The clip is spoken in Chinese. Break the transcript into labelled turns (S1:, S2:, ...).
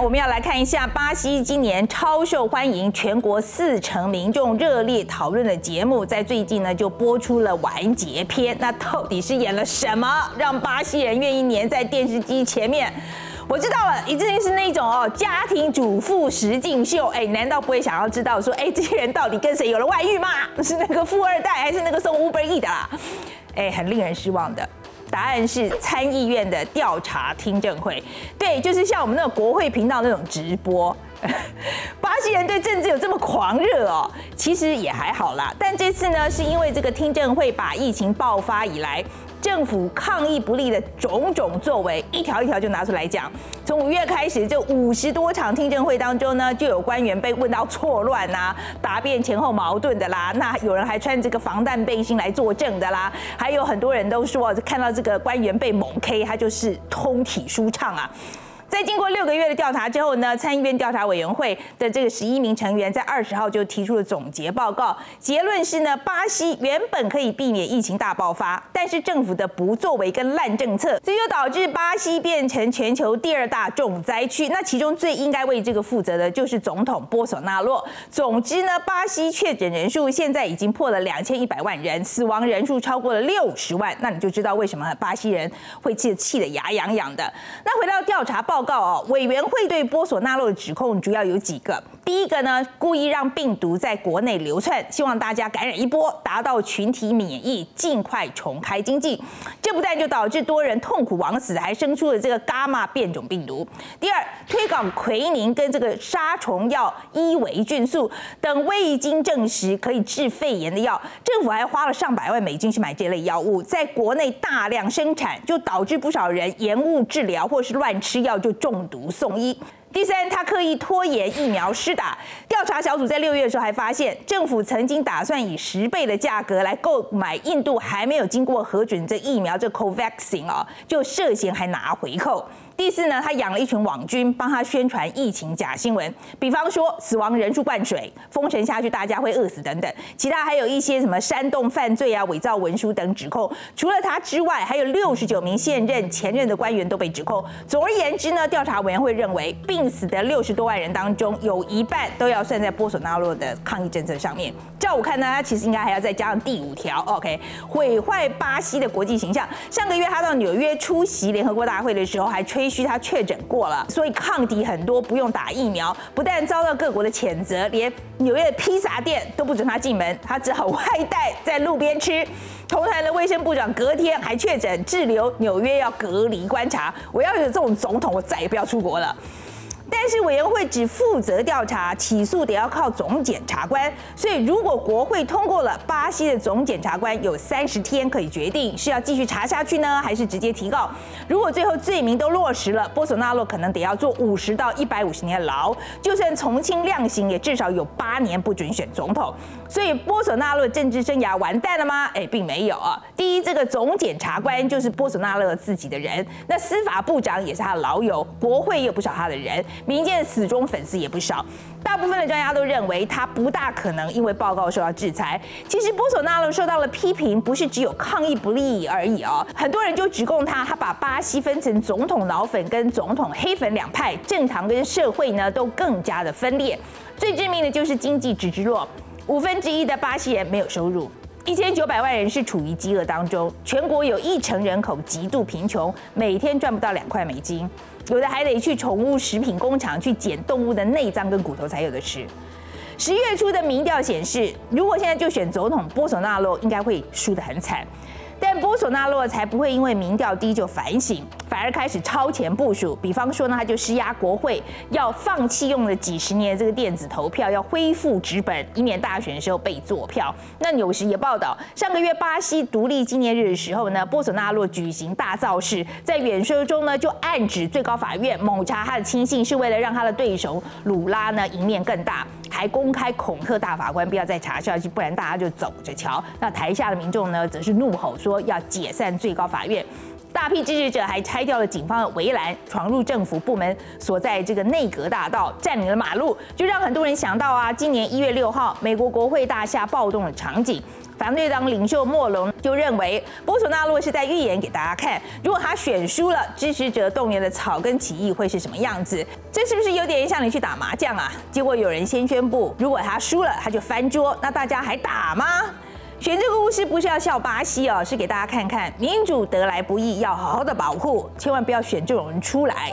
S1: 我们要来看一下巴西今年超受欢迎，全国四成民众热烈讨论的节目，在最近呢就播出了完结篇。那到底是演了什么，让巴西人愿意黏在电视机前面？我知道了，一定是那种哦家庭主妇实境秀。哎，难道不会想要知道说，哎，这些人到底跟谁有了外遇吗？是那个富二代，还是那个送 Uber E 的啦？哎，很令人失望的。答案是参议院的调查听证会，对，就是像我们那个国会频道那种直播。八既然对政治有这么狂热哦？其实也还好啦。但这次呢，是因为这个听证会把疫情爆发以来。政府抗疫不力的种种作为，一条一条就拿出来讲。从五月开始，这五十多场听证会当中呢，就有官员被问到错乱呐，答辩前后矛盾的啦。那有人还穿这个防弹背心来作证的啦。还有很多人都说，看到这个官员被猛 K，他就是通体舒畅啊。在经过六个月的调查之后呢，参议院调查委员会的这个十一名成员在二十号就提出了总结报告，结论是呢，巴西原本可以避免疫情大爆发，但是政府的不作为跟烂政策，这就导致巴西变成全球第二大重灾区。那其中最应该为这个负责的就是总统波索纳洛。总之呢，巴西确诊人数现在已经破了两千一百万人，死亡人数超过了六十万，那你就知道为什么巴西人会气气得牙痒痒的。那回到调查报。告哦，委员会对波索纳洛的指控主要有几个。第一个呢，故意让病毒在国内流窜，希望大家感染一波，达到群体免疫，尽快重开经济。这不但就导致多人痛苦枉死，还生出了这个伽马变种病毒。第二，推广奎宁跟这个杀虫药伊维菌素等未经证实可以治肺炎的药，政府还花了上百万美金去买这类药物，在国内大量生产，就导致不少人延误治疗，或是乱吃药就。中毒送医。第三，他刻意拖延疫苗施打。调查小组在六月的时候还发现，政府曾经打算以十倍的价格来购买印度还没有经过核准这疫苗，这 Covaxin 啊，就涉嫌还拿回扣。第四呢，他养了一群网军，帮他宣传疫情假新闻，比方说死亡人数灌水、封城下去大家会饿死等等。其他还有一些什么煽动犯罪啊、伪造文书等指控。除了他之外，还有六十九名现任、前任的官员都被指控。总而言之呢，调查委员会认为，病死的六十多万人当中，有一半都要算在波索纳洛的抗疫政策上面。照我看呢，他其实应该还要再加上第五条，OK，毁坏巴西的国际形象。上个月他到纽约出席联合国大会的时候，还吹。必须他确诊过了，所以抗体很多，不用打疫苗，不但遭到各国的谴责，连纽约的披萨店都不准他进门，他只好外带在路边吃。同台的卫生部长隔天还确诊滞留纽约，要隔离观察。我要有这种总统，我再也不要出国了。但是委员会只负责调查，起诉得要靠总检察官。所以如果国会通过了，巴西的总检察官有三十天可以决定是要继续查下去呢，还是直接提告。如果最后罪名都落实了，波索纳洛可能得要坐五十到一百五十年牢，就算从轻量刑，也至少有八年不准选总统。所以波索纳洛政治生涯完蛋了吗？哎，并没有啊。第一，这个总检察官就是波索纳洛自己的人，那司法部长也是他的老友，国会也有不少他的人。民间的死忠粉丝也不少，大部分的专家都认为他不大可能因为报告受到制裁。其实波索纳罗受到了批评，不是只有抗议不利而已哦，很多人就指控他，他把巴西分成总统脑粉跟总统黑粉两派，政坛跟社会呢都更加的分裂。最致命的就是经济直直落，五分之一的巴西人没有收入，一千九百万人是处于饥饿当中，全国有一成人口极度贫穷，每天赚不到两块美金。有的还得去宠物食品工厂去捡动物的内脏跟骨头才有的吃。十月初的民调显示，如果现在就选总统波索纳洛，应该会输得很惨。但波索纳洛才不会因为民调低就反省，反而开始超前部署。比方说呢，他就施压国会，要放弃用了几十年的这个电子投票，要恢复纸本，以免大选的时候被做票。那纽时也报道，上个月巴西独立纪念日的时候呢，波索纳洛举行大造势，在演说中呢就暗指最高法院猛查他的亲信，是为了让他的对手鲁拉呢赢面更大。公开恐吓大法官，不要再查下去，不然大家就走着瞧。那台下的民众呢，则是怒吼说要解散最高法院。大批支持者还拆掉了警方的围栏，闯入政府部门所在这个内阁大道，占领了马路，就让很多人想到啊，今年一月六号美国国会大厦暴动的场景。反对党领袖莫龙就认为，波索纳洛是在预演给大家看，如果他选输了，支持者动员的草根起义会是什么样子？这是不是有点像你去打麻将啊？结果有人先宣布，如果他输了，他就翻桌，那大家还打吗？选这个巫师不是要笑巴西哦，是给大家看看民主得来不易，要好好的保护，千万不要选这种人出来。